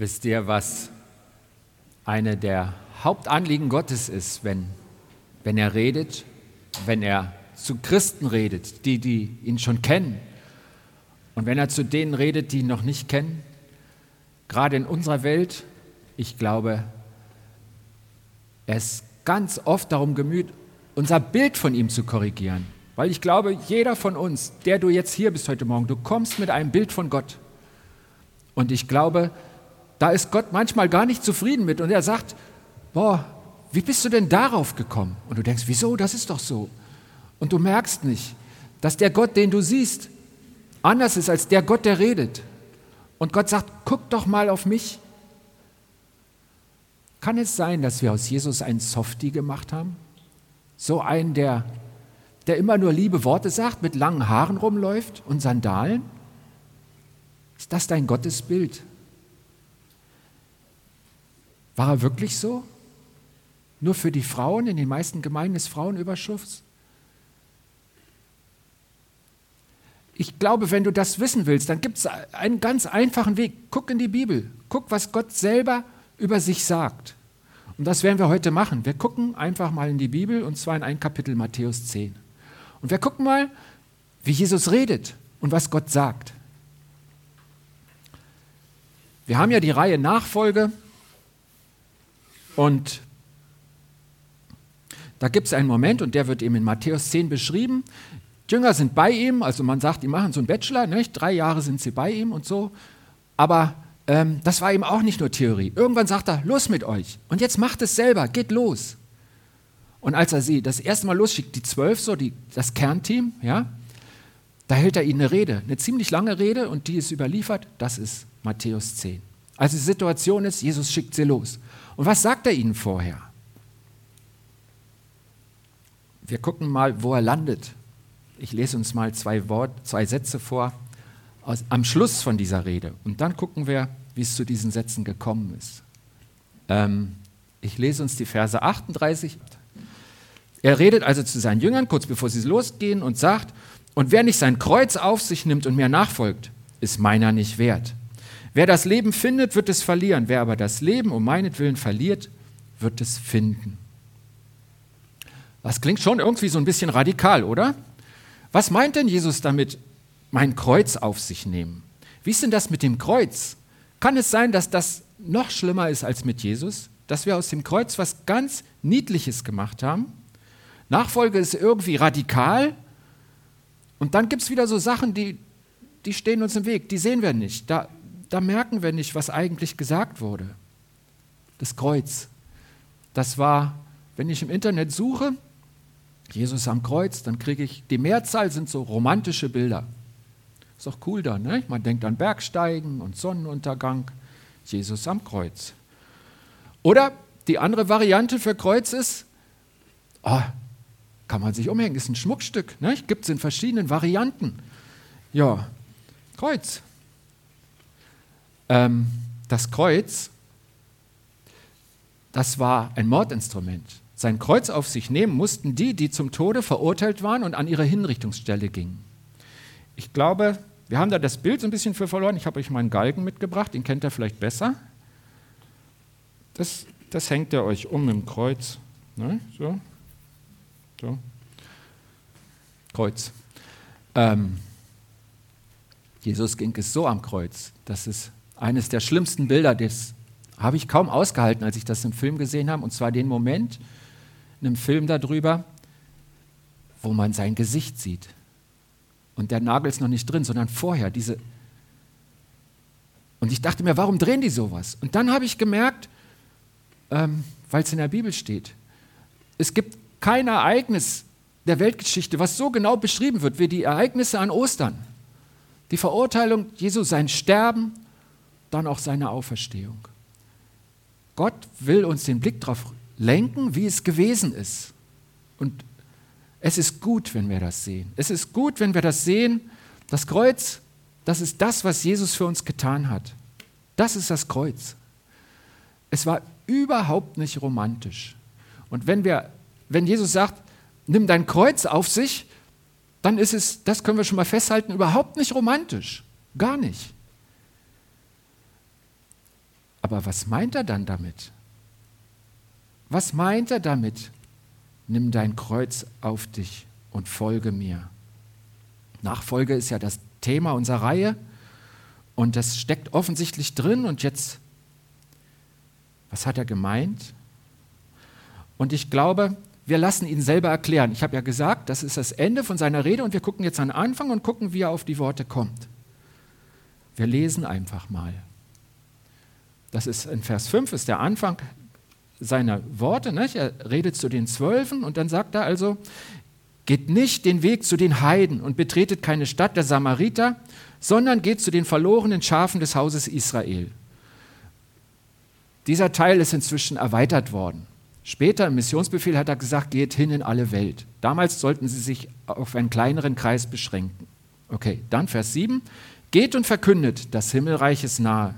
Wisst ihr, was eine der Hauptanliegen Gottes ist, wenn, wenn er redet, wenn er zu Christen redet, die, die ihn schon kennen, und wenn er zu denen redet, die ihn noch nicht kennen? Gerade in unserer Welt, ich glaube, ist ganz oft darum gemüht, unser Bild von ihm zu korrigieren. Weil ich glaube, jeder von uns, der du jetzt hier bist heute Morgen, du kommst mit einem Bild von Gott. Und ich glaube, da ist Gott manchmal gar nicht zufrieden mit und er sagt, boah, wie bist du denn darauf gekommen? Und du denkst, wieso, das ist doch so. Und du merkst nicht, dass der Gott, den du siehst, anders ist als der Gott, der redet. Und Gott sagt, guck doch mal auf mich. Kann es sein, dass wir aus Jesus einen Softie gemacht haben? So einen, der, der immer nur liebe Worte sagt, mit langen Haaren rumläuft und Sandalen? Ist das dein Gottesbild? War er wirklich so? Nur für die Frauen, in den meisten Gemeinden ist Frauenüberschuss? Ich glaube, wenn du das wissen willst, dann gibt es einen ganz einfachen Weg. Guck in die Bibel. Guck, was Gott selber über sich sagt. Und das werden wir heute machen. Wir gucken einfach mal in die Bibel und zwar in ein Kapitel Matthäus 10. Und wir gucken mal, wie Jesus redet und was Gott sagt. Wir haben ja die Reihe Nachfolge und da gibt es einen Moment, und der wird eben in Matthäus 10 beschrieben. Jünger sind bei ihm, also man sagt, die machen so einen Bachelor, nicht? drei Jahre sind sie bei ihm und so. Aber ähm, das war eben auch nicht nur Theorie. Irgendwann sagt er, los mit euch. Und jetzt macht es selber, geht los. Und als er sie das erste Mal losschickt, die zwölf, so die, das Kernteam, ja, da hält er ihnen eine Rede, eine ziemlich lange Rede und die ist überliefert, das ist Matthäus 10. Also die Situation ist, Jesus schickt sie los. Und was sagt er ihnen vorher? Wir gucken mal, wo er landet. Ich lese uns mal zwei, Wort, zwei Sätze vor aus, am Schluss von dieser Rede. Und dann gucken wir, wie es zu diesen Sätzen gekommen ist. Ähm, ich lese uns die Verse 38. Er redet also zu seinen Jüngern, kurz bevor sie losgehen, und sagt, und wer nicht sein Kreuz auf sich nimmt und mir nachfolgt, ist meiner nicht wert. Wer das Leben findet, wird es verlieren. Wer aber das Leben um meinetwillen verliert, wird es finden. Das klingt schon irgendwie so ein bisschen radikal, oder? Was meint denn Jesus damit, mein Kreuz auf sich nehmen? Wie ist denn das mit dem Kreuz? Kann es sein, dass das noch schlimmer ist als mit Jesus? Dass wir aus dem Kreuz was ganz Niedliches gemacht haben? Nachfolge ist irgendwie radikal und dann gibt es wieder so Sachen, die, die stehen uns im Weg, die sehen wir nicht. Da, da merken wir nicht, was eigentlich gesagt wurde. Das Kreuz. Das war, wenn ich im Internet suche, Jesus am Kreuz, dann kriege ich, die Mehrzahl sind so romantische Bilder. Ist doch cool dann, ne? Man denkt an Bergsteigen und Sonnenuntergang. Jesus am Kreuz. Oder die andere Variante für Kreuz ist, oh, kann man sich umhängen, ist ein Schmuckstück. Ne? Gibt es in verschiedenen Varianten. Ja, Kreuz. Ähm, das Kreuz, das war ein Mordinstrument. Sein Kreuz auf sich nehmen mussten die, die zum Tode verurteilt waren und an ihre Hinrichtungsstelle gingen. Ich glaube, wir haben da das Bild so ein bisschen für verloren. Ich habe euch meinen Galgen mitgebracht, den kennt ihr vielleicht besser. Das, das hängt er euch um im Kreuz. Ne? So. so. Kreuz. Ähm, Jesus ging es so am Kreuz, dass es eines der schlimmsten Bilder, das habe ich kaum ausgehalten, als ich das im Film gesehen habe, und zwar den Moment in einem Film darüber, wo man sein Gesicht sieht. Und der Nagel ist noch nicht drin, sondern vorher diese. Und ich dachte mir, warum drehen die sowas? Und dann habe ich gemerkt, ähm, weil es in der Bibel steht, es gibt kein Ereignis der Weltgeschichte, was so genau beschrieben wird wie die Ereignisse an Ostern. Die Verurteilung Jesu, sein Sterben dann auch seine Auferstehung. Gott will uns den Blick darauf lenken, wie es gewesen ist. Und es ist gut, wenn wir das sehen. Es ist gut, wenn wir das sehen. Das Kreuz, das ist das, was Jesus für uns getan hat. Das ist das Kreuz. Es war überhaupt nicht romantisch. Und wenn, wir, wenn Jesus sagt, nimm dein Kreuz auf sich, dann ist es, das können wir schon mal festhalten, überhaupt nicht romantisch. Gar nicht. Aber was meint er dann damit? Was meint er damit? Nimm dein Kreuz auf dich und folge mir. Nachfolge ist ja das Thema unserer Reihe und das steckt offensichtlich drin und jetzt, was hat er gemeint? Und ich glaube, wir lassen ihn selber erklären. Ich habe ja gesagt, das ist das Ende von seiner Rede und wir gucken jetzt an den Anfang und gucken, wie er auf die Worte kommt. Wir lesen einfach mal. Das ist in Vers 5, ist der Anfang seiner Worte. Nicht? Er redet zu den Zwölfen und dann sagt er also, geht nicht den Weg zu den Heiden und betretet keine Stadt der Samariter, sondern geht zu den verlorenen Schafen des Hauses Israel. Dieser Teil ist inzwischen erweitert worden. Später im Missionsbefehl hat er gesagt, geht hin in alle Welt. Damals sollten sie sich auf einen kleineren Kreis beschränken. Okay, dann Vers 7. Geht und verkündet, das Himmelreich ist nahe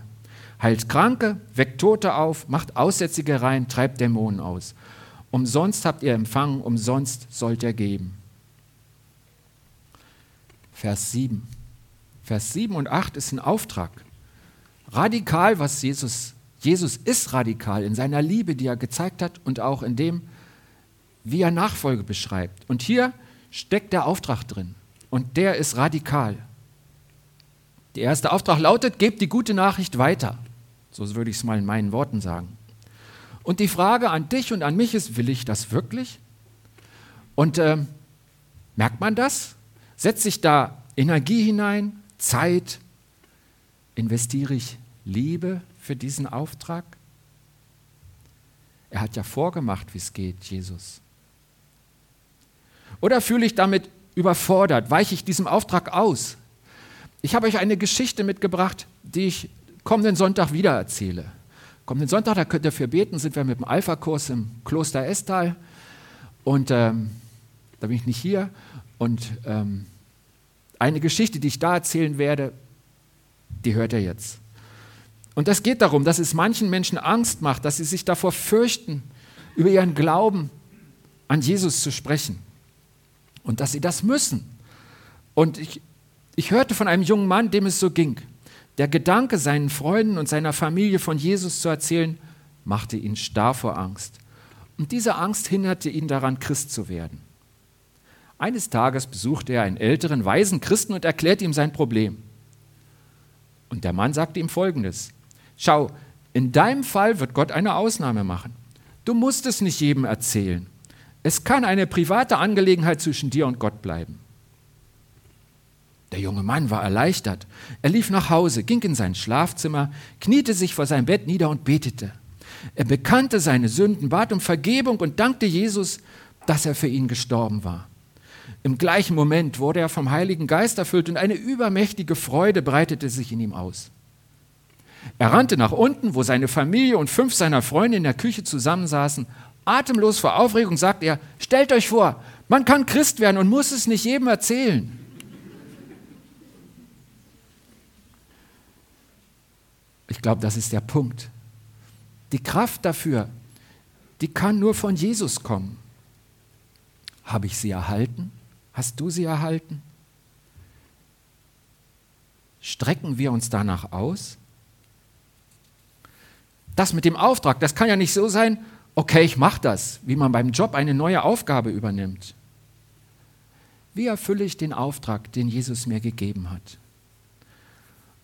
heilt Kranke, weckt Tote auf, macht Aussätzige rein, treibt Dämonen aus. Umsonst habt ihr empfangen, umsonst sollt ihr geben. Vers 7. Vers 7 und 8 ist ein Auftrag. Radikal, was Jesus, Jesus ist radikal in seiner Liebe, die er gezeigt hat und auch in dem, wie er Nachfolge beschreibt. Und hier steckt der Auftrag drin. Und der ist radikal. Der erste Auftrag lautet, gebt die gute Nachricht weiter. So würde ich es mal in meinen Worten sagen. Und die Frage an dich und an mich ist, will ich das wirklich? Und äh, merkt man das? Setze ich da Energie hinein, Zeit? Investiere ich Liebe für diesen Auftrag? Er hat ja vorgemacht, wie es geht, Jesus. Oder fühle ich damit überfordert? Weiche ich diesem Auftrag aus? Ich habe euch eine Geschichte mitgebracht, die ich kommenden Sonntag wieder erzähle. Kommenden Sonntag, da könnt ihr für beten, sind wir mit dem Alpha-Kurs im Kloster Estal. Und ähm, da bin ich nicht hier. Und ähm, eine Geschichte, die ich da erzählen werde, die hört ihr jetzt. Und das geht darum, dass es manchen Menschen Angst macht, dass sie sich davor fürchten, über ihren Glauben an Jesus zu sprechen. Und dass sie das müssen. Und ich, ich hörte von einem jungen Mann, dem es so ging. Der Gedanke, seinen Freunden und seiner Familie von Jesus zu erzählen, machte ihn starr vor Angst. Und diese Angst hinderte ihn daran, Christ zu werden. Eines Tages besuchte er einen älteren, weisen Christen und erklärte ihm sein Problem. Und der Mann sagte ihm Folgendes. Schau, in deinem Fall wird Gott eine Ausnahme machen. Du musst es nicht jedem erzählen. Es kann eine private Angelegenheit zwischen dir und Gott bleiben. Der junge Mann war erleichtert. Er lief nach Hause, ging in sein Schlafzimmer, kniete sich vor sein Bett nieder und betete. Er bekannte seine Sünden, bat um Vergebung und dankte Jesus, dass er für ihn gestorben war. Im gleichen Moment wurde er vom Heiligen Geist erfüllt und eine übermächtige Freude breitete sich in ihm aus. Er rannte nach unten, wo seine Familie und fünf seiner Freunde in der Küche zusammensaßen. Atemlos vor Aufregung sagte er, stellt euch vor, man kann Christ werden und muss es nicht jedem erzählen. Ich glaube, das ist der Punkt. Die Kraft dafür, die kann nur von Jesus kommen. Habe ich sie erhalten? Hast du sie erhalten? Strecken wir uns danach aus? Das mit dem Auftrag, das kann ja nicht so sein, okay, ich mache das, wie man beim Job eine neue Aufgabe übernimmt. Wie erfülle ich den Auftrag, den Jesus mir gegeben hat?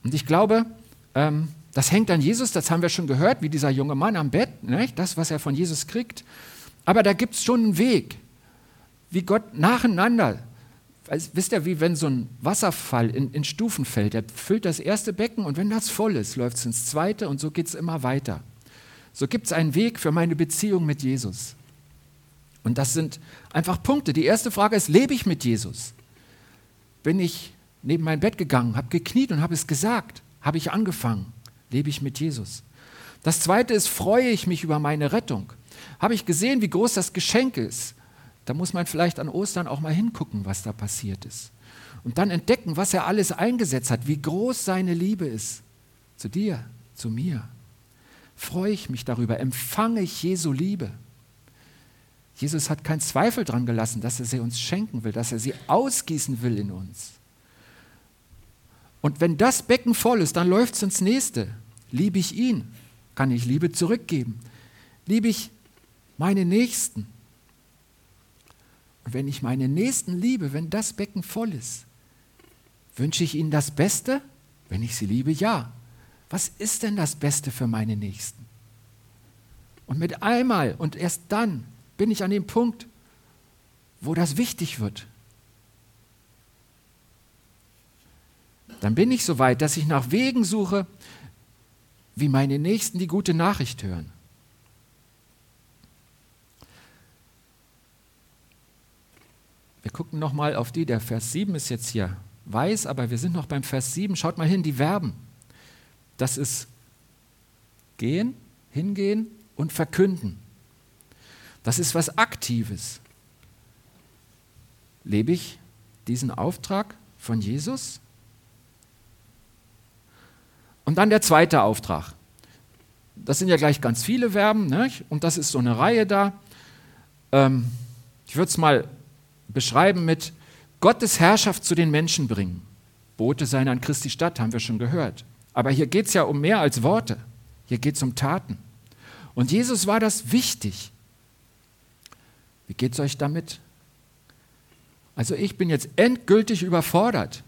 Und ich glaube, ähm, das hängt an Jesus, das haben wir schon gehört, wie dieser junge Mann am Bett, nicht? das, was er von Jesus kriegt. Aber da gibt es schon einen Weg, wie Gott nacheinander, wisst ihr, wie wenn so ein Wasserfall in, in Stufen fällt, er füllt das erste Becken und wenn das voll ist, läuft es ins zweite und so geht es immer weiter. So gibt es einen Weg für meine Beziehung mit Jesus. Und das sind einfach Punkte. Die erste Frage ist, lebe ich mit Jesus? Bin ich neben mein Bett gegangen, habe gekniet und habe es gesagt? Habe ich angefangen? Lebe ich mit Jesus? Das zweite ist, freue ich mich über meine Rettung? Habe ich gesehen, wie groß das Geschenk ist? Da muss man vielleicht an Ostern auch mal hingucken, was da passiert ist. Und dann entdecken, was er alles eingesetzt hat, wie groß seine Liebe ist. Zu dir, zu mir. Freue ich mich darüber, empfange ich Jesu Liebe. Jesus hat keinen Zweifel dran gelassen, dass er sie uns schenken will, dass er sie ausgießen will in uns. Und wenn das Becken voll ist, dann läuft es ins nächste. Liebe ich ihn? kann ich Liebe zurückgeben? Liebe ich meine Nächsten? Und wenn ich meine Nächsten liebe, wenn das Becken voll ist, wünsche ich ihnen das Beste? Wenn ich sie liebe, ja. Was ist denn das Beste für meine Nächsten? Und mit einmal und erst dann bin ich an dem Punkt, wo das wichtig wird. Dann bin ich so weit, dass ich nach Wegen suche, wie meine Nächsten die gute Nachricht hören. Wir gucken nochmal auf die, der Vers 7 ist jetzt hier weiß, aber wir sind noch beim Vers 7. Schaut mal hin, die Verben. Das ist gehen, hingehen und verkünden. Das ist was Aktives. Lebe ich diesen Auftrag von Jesus? Und dann der zweite Auftrag. Das sind ja gleich ganz viele Verben, ne? und das ist so eine Reihe da. Ähm, ich würde es mal beschreiben mit Gottes Herrschaft zu den Menschen bringen. Bote sein an Christi Stadt, haben wir schon gehört. Aber hier geht es ja um mehr als Worte. Hier geht es um Taten. Und Jesus war das wichtig. Wie geht es euch damit? Also ich bin jetzt endgültig überfordert.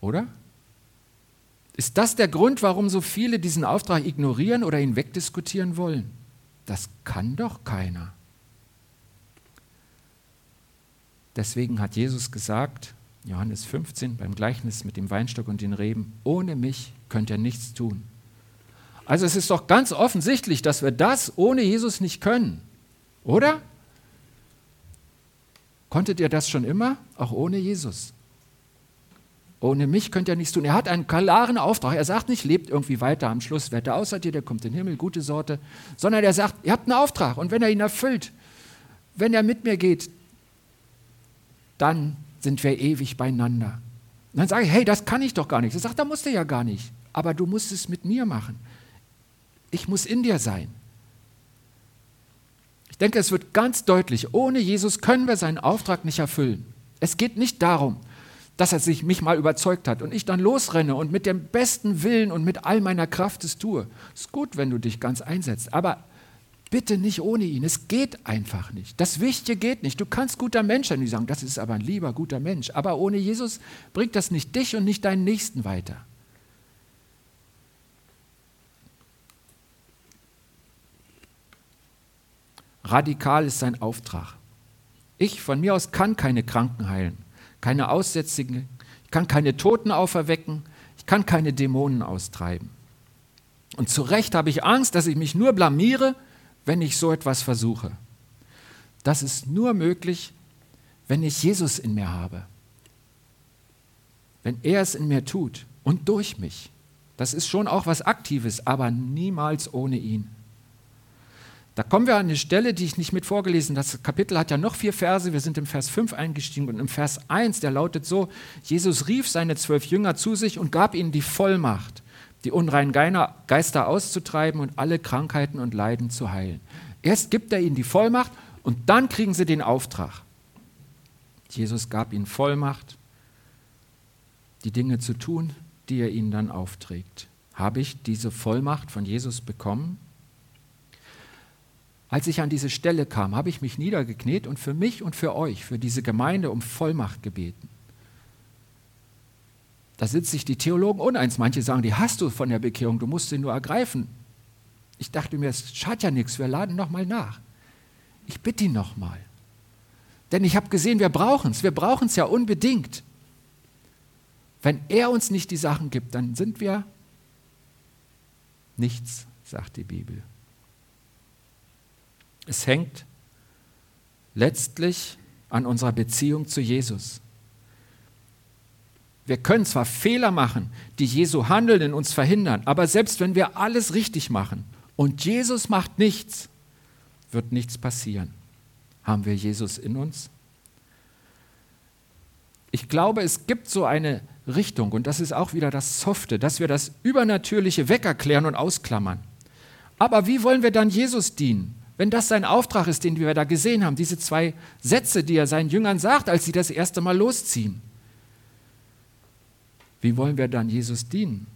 Oder? Ist das der Grund, warum so viele diesen Auftrag ignorieren oder ihn wegdiskutieren wollen? Das kann doch keiner. Deswegen hat Jesus gesagt, Johannes 15 beim Gleichnis mit dem Weinstock und den Reben, ohne mich könnt ihr nichts tun. Also es ist doch ganz offensichtlich, dass wir das ohne Jesus nicht können, oder? Konntet ihr das schon immer, auch ohne Jesus? Ohne mich könnt ihr nichts tun. Er hat einen klaren Auftrag. Er sagt nicht, lebt irgendwie weiter am Schluss, da außer dir, der kommt in den Himmel, gute Sorte, sondern er sagt, ihr habt einen Auftrag und wenn er ihn erfüllt, wenn er mit mir geht, dann sind wir ewig beieinander. Und dann sage ich, hey, das kann ich doch gar nicht. Er sagt, da musst du ja gar nicht. Aber du musst es mit mir machen. Ich muss in dir sein. Ich denke, es wird ganz deutlich, ohne Jesus können wir seinen Auftrag nicht erfüllen. Es geht nicht darum, dass er sich mich mal überzeugt hat und ich dann losrenne und mit dem besten Willen und mit all meiner Kraft es tue. Ist gut, wenn du dich ganz einsetzt, aber Bitte nicht ohne ihn. Es geht einfach nicht. Das Wichtige geht nicht. Du kannst guter Mensch sein. Die sagen, das ist aber ein lieber, guter Mensch. Aber ohne Jesus bringt das nicht dich und nicht deinen Nächsten weiter. Radikal ist sein Auftrag. Ich von mir aus kann keine Kranken heilen, keine Aussätzigen, ich kann keine Toten auferwecken, ich kann keine Dämonen austreiben. Und zu Recht habe ich Angst, dass ich mich nur blamiere wenn ich so etwas versuche. Das ist nur möglich, wenn ich Jesus in mir habe. Wenn er es in mir tut und durch mich. Das ist schon auch was Aktives, aber niemals ohne ihn. Da kommen wir an eine Stelle, die ich nicht mit vorgelesen habe. Das Kapitel hat ja noch vier Verse. Wir sind im Vers 5 eingestiegen und im Vers 1, der lautet so: Jesus rief seine zwölf Jünger zu sich und gab ihnen die Vollmacht, die unreinen Geister auszutreiben und alle Krankheiten und Leiden zu heilen. Erst gibt er ihnen die Vollmacht und dann kriegen sie den Auftrag. Jesus gab ihnen Vollmacht, die Dinge zu tun, die er ihnen dann aufträgt. Habe ich diese Vollmacht von Jesus bekommen? Als ich an diese Stelle kam, habe ich mich niedergekniet und für mich und für euch, für diese Gemeinde um Vollmacht gebeten. Da sind sich die Theologen uneins. Manche sagen, die hast du von der Bekehrung, du musst sie nur ergreifen. Ich dachte mir, es schadet ja nichts, wir laden nochmal nach. Ich bitte ihn nochmal. Denn ich habe gesehen, wir brauchen es. Wir brauchen es ja unbedingt. Wenn er uns nicht die Sachen gibt, dann sind wir nichts, sagt die Bibel. Es hängt letztlich an unserer Beziehung zu Jesus. Wir können zwar Fehler machen, die Jesu Handeln in uns verhindern, aber selbst wenn wir alles richtig machen und Jesus macht nichts, wird nichts passieren. Haben wir Jesus in uns? Ich glaube, es gibt so eine Richtung, und das ist auch wieder das Softe, dass wir das Übernatürliche wegerklären und ausklammern. Aber wie wollen wir dann Jesus dienen, wenn das sein Auftrag ist, den wir da gesehen haben, diese zwei Sätze, die er seinen Jüngern sagt, als sie das erste Mal losziehen? Wie wollen wir dann Jesus dienen?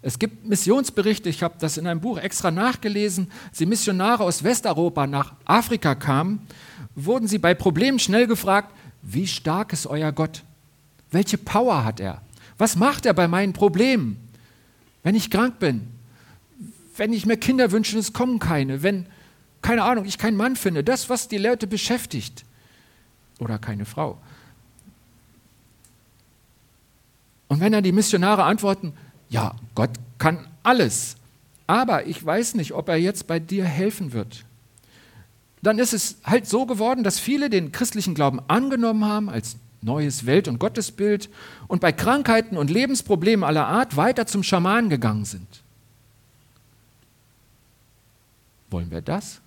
Es gibt Missionsberichte, ich habe das in einem Buch extra nachgelesen, als die Missionare aus Westeuropa nach Afrika kamen, wurden sie bei Problemen schnell gefragt, wie stark ist euer Gott? Welche Power hat er? Was macht er bei meinen Problemen? Wenn ich krank bin, wenn ich mir Kinder wünsche, es kommen keine, wenn, keine Ahnung, ich keinen Mann finde, das, was die Leute beschäftigt. Oder keine Frau. Und wenn dann die Missionare antworten, ja, Gott kann alles, aber ich weiß nicht, ob er jetzt bei dir helfen wird. Dann ist es halt so geworden, dass viele den christlichen Glauben angenommen haben als neues Welt- und Gottesbild und bei Krankheiten und Lebensproblemen aller Art weiter zum Schaman gegangen sind. Wollen wir das?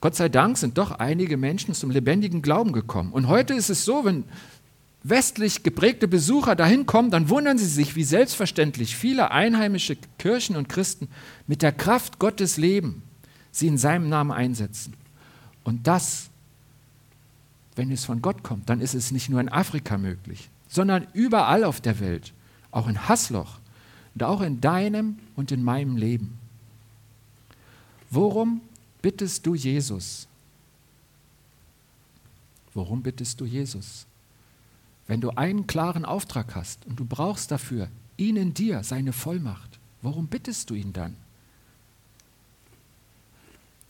Gott sei Dank sind doch einige Menschen zum lebendigen Glauben gekommen. Und heute ist es so, wenn westlich geprägte Besucher dahin kommen, dann wundern sie sich, wie selbstverständlich viele einheimische Kirchen und Christen mit der Kraft Gottes leben, sie in seinem Namen einsetzen. Und das, wenn es von Gott kommt, dann ist es nicht nur in Afrika möglich, sondern überall auf der Welt, auch in Hasloch und auch in deinem und in meinem Leben. Worum bittest du Jesus? Worum bittest du Jesus? Wenn du einen klaren Auftrag hast und du brauchst dafür ihn in dir, seine Vollmacht, warum bittest du ihn dann?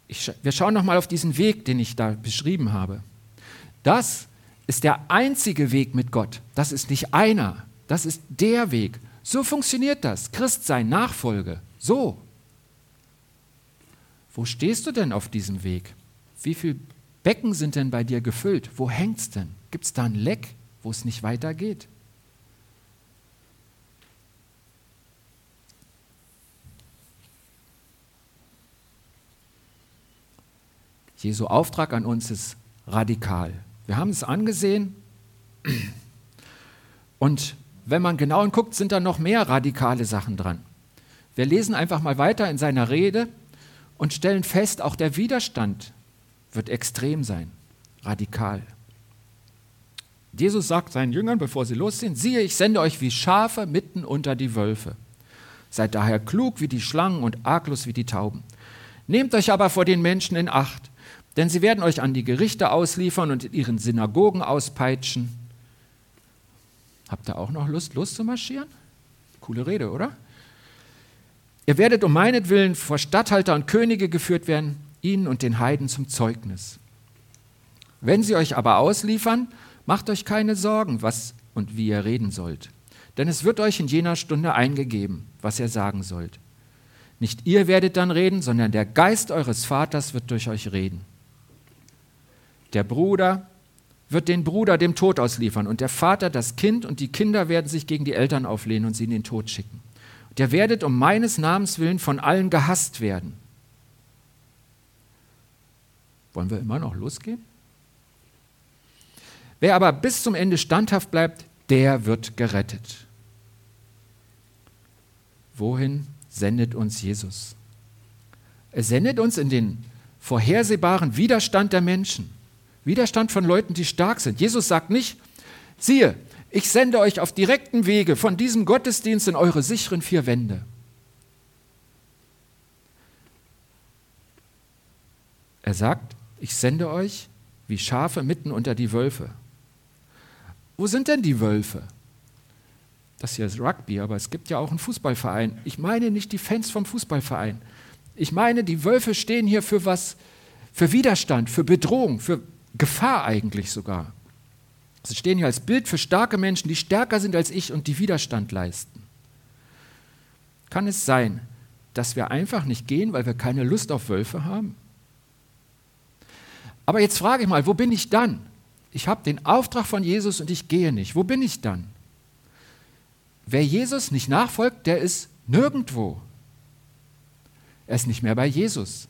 Ich, wir schauen nochmal auf diesen Weg, den ich da beschrieben habe. Das ist der einzige Weg mit Gott. Das ist nicht einer, das ist der Weg. So funktioniert das. Christsein, Nachfolge. So. Wo stehst du denn auf diesem Weg? Wie viele Becken sind denn bei dir gefüllt? Wo hängt es denn? Gibt es da ein Leck? wo es nicht weitergeht. Jesu Auftrag an uns ist radikal. Wir haben es angesehen und wenn man genau hinguckt, sind da noch mehr radikale Sachen dran. Wir lesen einfach mal weiter in seiner Rede und stellen fest, auch der Widerstand wird extrem sein, radikal. Jesus sagt seinen Jüngern, bevor sie losziehen, siehe, ich sende euch wie Schafe mitten unter die Wölfe. Seid daher klug wie die Schlangen und arglos wie die Tauben. Nehmt euch aber vor den Menschen in Acht, denn sie werden euch an die Gerichte ausliefern und in ihren Synagogen auspeitschen. Habt ihr auch noch Lust, loszumarschieren? Coole Rede, oder? Ihr werdet um meinetwillen vor Statthalter und Könige geführt werden, ihnen und den Heiden zum Zeugnis. Wenn sie euch aber ausliefern, Macht euch keine Sorgen, was und wie ihr reden sollt, denn es wird euch in jener Stunde eingegeben, was ihr sagen sollt. Nicht ihr werdet dann reden, sondern der Geist eures Vaters wird durch euch reden. Der Bruder wird den Bruder dem Tod ausliefern und der Vater das Kind und die Kinder werden sich gegen die Eltern auflehnen und sie in den Tod schicken. Und ihr werdet um meines Namens willen von allen gehasst werden. Wollen wir immer noch losgehen? Wer aber bis zum Ende standhaft bleibt, der wird gerettet. Wohin sendet uns Jesus? Er sendet uns in den vorhersehbaren Widerstand der Menschen. Widerstand von Leuten, die stark sind. Jesus sagt nicht, siehe, ich sende euch auf direkten Wege von diesem Gottesdienst in eure sicheren vier Wände. Er sagt, ich sende euch wie Schafe mitten unter die Wölfe. Wo sind denn die Wölfe? Das hier ist Rugby, aber es gibt ja auch einen Fußballverein. Ich meine nicht die Fans vom Fußballverein. Ich meine, die Wölfe stehen hier für was, für Widerstand, für Bedrohung, für Gefahr eigentlich sogar. Sie stehen hier als Bild für starke Menschen, die stärker sind als ich und die Widerstand leisten. Kann es sein, dass wir einfach nicht gehen, weil wir keine Lust auf Wölfe haben? Aber jetzt frage ich mal, wo bin ich dann? ich habe den Auftrag von Jesus und ich gehe nicht. Wo bin ich dann? Wer Jesus nicht nachfolgt, der ist nirgendwo. Er ist nicht mehr bei Jesus.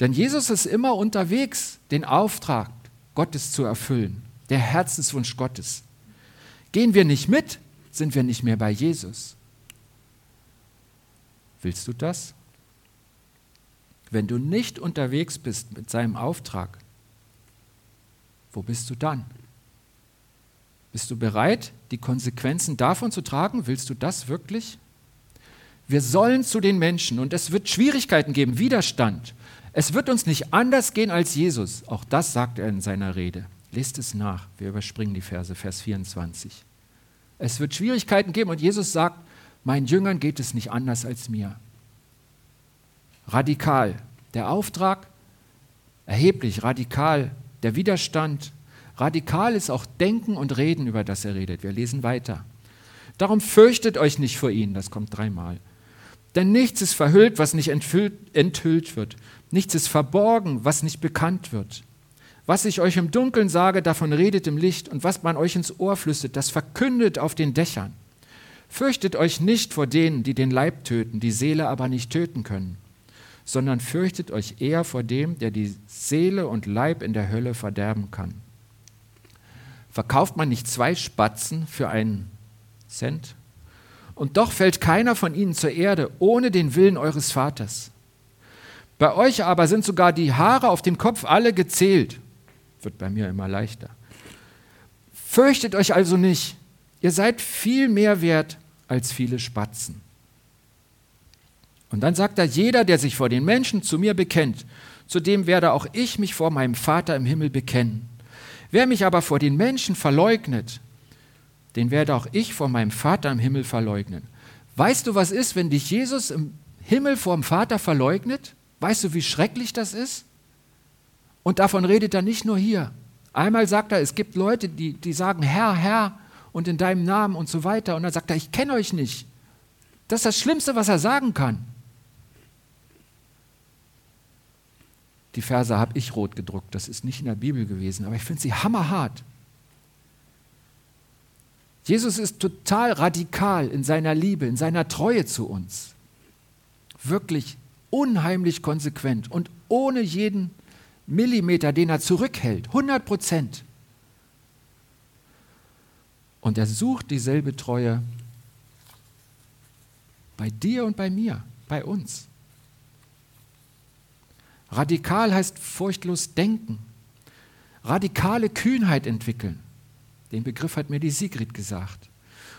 Denn Jesus ist immer unterwegs, den Auftrag Gottes zu erfüllen, der Herzenswunsch Gottes. Gehen wir nicht mit, sind wir nicht mehr bei Jesus. Willst du das? Wenn du nicht unterwegs bist mit seinem Auftrag, wo bist du dann? Bist du bereit, die Konsequenzen davon zu tragen? Willst du das wirklich? Wir sollen zu den Menschen und es wird Schwierigkeiten geben, Widerstand. Es wird uns nicht anders gehen als Jesus. Auch das sagt er in seiner Rede. Lest es nach. Wir überspringen die Verse, Vers 24. Es wird Schwierigkeiten geben und Jesus sagt, meinen Jüngern geht es nicht anders als mir. Radikal. Der Auftrag, erheblich, radikal. Der Widerstand, radikal ist auch Denken und Reden, über das er redet. Wir lesen weiter. Darum fürchtet euch nicht vor ihnen, das kommt dreimal. Denn nichts ist verhüllt, was nicht enthüllt, wird. Nichts ist verborgen, was nicht bekannt wird. Was ich euch im Dunkeln sage, davon redet im Licht, und was man euch ins Ohr flüstert, das verkündet auf den Dächern. Fürchtet euch nicht vor denen, die den Leib töten, die Seele aber nicht töten können, sondern fürchtet euch eher vor dem, der die Seele und Leib in der Hölle verderben kann. Verkauft man nicht zwei Spatzen für einen Cent? Und doch fällt keiner von ihnen zur Erde ohne den Willen eures Vaters. Bei euch aber sind sogar die Haare auf dem Kopf alle gezählt. Wird bei mir immer leichter. Fürchtet euch also nicht. Ihr seid viel mehr wert als viele Spatzen. Und dann sagt er, jeder, der sich vor den Menschen zu mir bekennt, zu dem werde auch ich mich vor meinem Vater im Himmel bekennen. Wer mich aber vor den Menschen verleugnet, den werde auch ich vor meinem Vater im Himmel verleugnen. Weißt du, was ist, wenn dich Jesus im Himmel vor dem Vater verleugnet? Weißt du, wie schrecklich das ist? Und davon redet er nicht nur hier. Einmal sagt er, es gibt Leute, die, die sagen, Herr, Herr, und in deinem Namen und so weiter. Und dann sagt er, ich kenne euch nicht. Das ist das Schlimmste, was er sagen kann. Die Verse habe ich rot gedruckt, das ist nicht in der Bibel gewesen, aber ich finde sie hammerhart. Jesus ist total radikal in seiner Liebe, in seiner Treue zu uns. Wirklich unheimlich konsequent und ohne jeden Millimeter, den er zurückhält. 100 Prozent. Und er sucht dieselbe Treue bei dir und bei mir, bei uns. Radikal heißt furchtlos denken, radikale Kühnheit entwickeln. Den Begriff hat mir die Sigrid gesagt.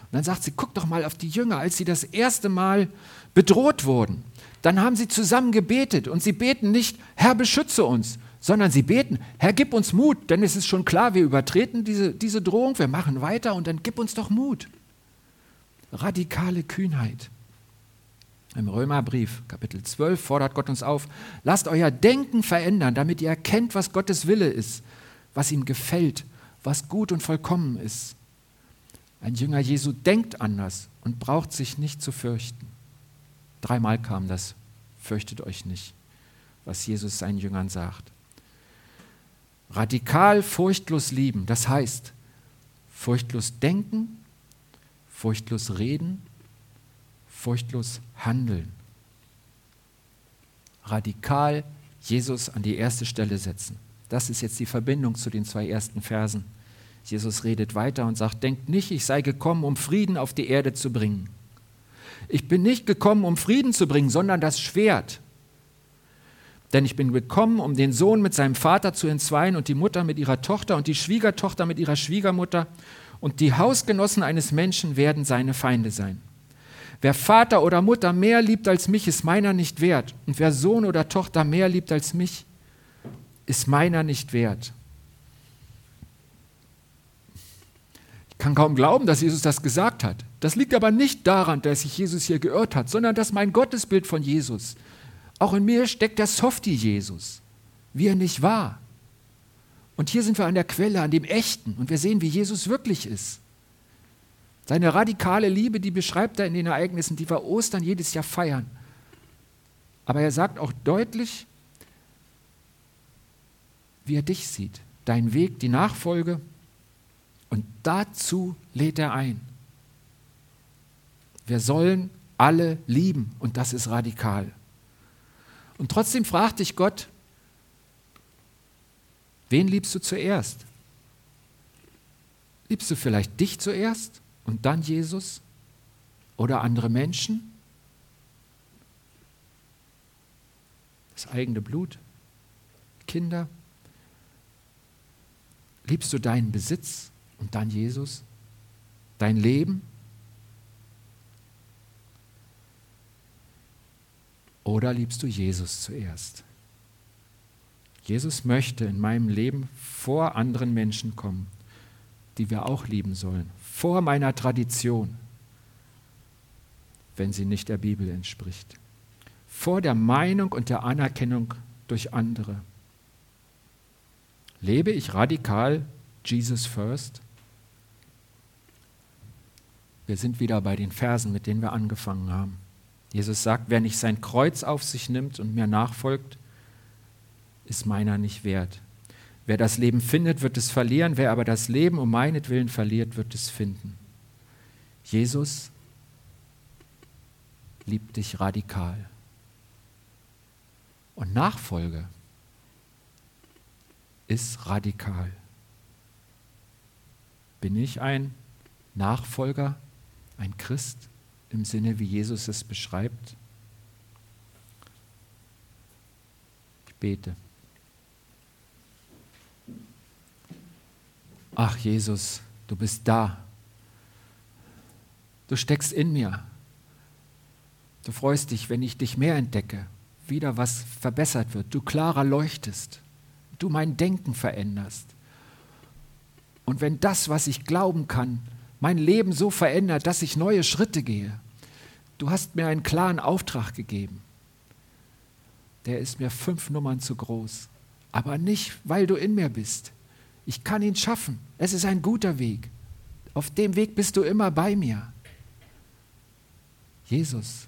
Und dann sagt sie, guck doch mal auf die Jünger, als sie das erste Mal bedroht wurden. Dann haben sie zusammen gebetet und sie beten nicht, Herr, beschütze uns, sondern sie beten, Herr, gib uns Mut, denn es ist schon klar, wir übertreten diese, diese Drohung, wir machen weiter und dann gib uns doch Mut. Radikale Kühnheit. Im Römerbrief, Kapitel 12, fordert Gott uns auf, lasst euer Denken verändern, damit ihr erkennt, was Gottes Wille ist, was ihm gefällt, was gut und vollkommen ist. Ein Jünger Jesu denkt anders und braucht sich nicht zu fürchten. Dreimal kam das, fürchtet euch nicht, was Jesus seinen Jüngern sagt. Radikal furchtlos lieben, das heißt, furchtlos denken, furchtlos reden, furchtlos handeln. Radikal Jesus an die erste Stelle setzen. Das ist jetzt die Verbindung zu den zwei ersten Versen. Jesus redet weiter und sagt, denkt nicht, ich sei gekommen, um Frieden auf die Erde zu bringen. Ich bin nicht gekommen, um Frieden zu bringen, sondern das Schwert. Denn ich bin gekommen, um den Sohn mit seinem Vater zu entzweien und die Mutter mit ihrer Tochter und die Schwiegertochter mit ihrer Schwiegermutter und die Hausgenossen eines Menschen werden seine Feinde sein. Wer Vater oder Mutter mehr liebt als mich, ist meiner nicht wert. Und wer Sohn oder Tochter mehr liebt als mich, ist meiner nicht wert. Ich kann kaum glauben, dass Jesus das gesagt hat. Das liegt aber nicht daran, dass sich Jesus hier geirrt hat, sondern dass mein Gottesbild von Jesus auch in mir steckt der Softie Jesus, wie er nicht war. Und hier sind wir an der Quelle, an dem Echten und wir sehen, wie Jesus wirklich ist. Seine radikale Liebe, die beschreibt er in den Ereignissen, die wir Ostern jedes Jahr feiern. Aber er sagt auch deutlich, wie er dich sieht, deinen Weg, die Nachfolge. Und dazu lädt er ein. Wir sollen alle lieben und das ist radikal. Und trotzdem fragt dich Gott, wen liebst du zuerst? Liebst du vielleicht dich zuerst und dann Jesus oder andere Menschen? Das eigene Blut, Kinder? Liebst du deinen Besitz Und dann Jesus? Dein Leben? Oder liebst du Jesus zuerst? Jesus möchte in meinem Leben vor anderen Menschen kommen, die wir auch lieben sollen, vor meiner Tradition, wenn sie nicht der Bibel entspricht, vor der Meinung und der Anerkennung durch andere. Lebe ich radikal Jesus First? Wir sind wieder bei den Versen, mit denen wir angefangen haben. Jesus sagt, wer nicht sein Kreuz auf sich nimmt und mir nachfolgt, ist meiner nicht wert. Wer das Leben findet, wird es verlieren, wer aber das Leben um meinetwillen verliert, wird es finden. Jesus liebt dich radikal. Und Nachfolge ist radikal. Bin ich ein Nachfolger, ein Christ im Sinne, wie Jesus es beschreibt? Ich bete. Ach Jesus, du bist da. Du steckst in mir. Du freust dich, wenn ich dich mehr entdecke, wieder was verbessert wird, du klarer leuchtest, du mein Denken veränderst. Und wenn das, was ich glauben kann, mein Leben so verändert, dass ich neue Schritte gehe, du hast mir einen klaren Auftrag gegeben. Der ist mir fünf Nummern zu groß, aber nicht, weil du in mir bist, ich kann ihn schaffen. Es ist ein guter Weg. Auf dem Weg bist du immer bei mir. Jesus,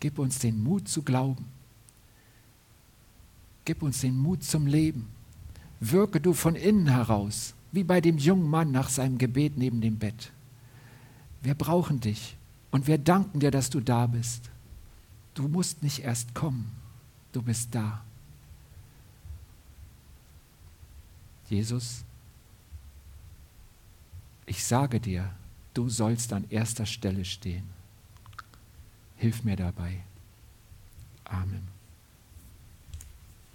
gib uns den Mut zu glauben. Gib uns den Mut zum Leben. Wirke du von innen heraus, wie bei dem jungen Mann nach seinem Gebet neben dem Bett. Wir brauchen dich und wir danken dir, dass du da bist. Du musst nicht erst kommen, du bist da. Jesus, ich sage dir, du sollst an erster Stelle stehen. Hilf mir dabei. Amen.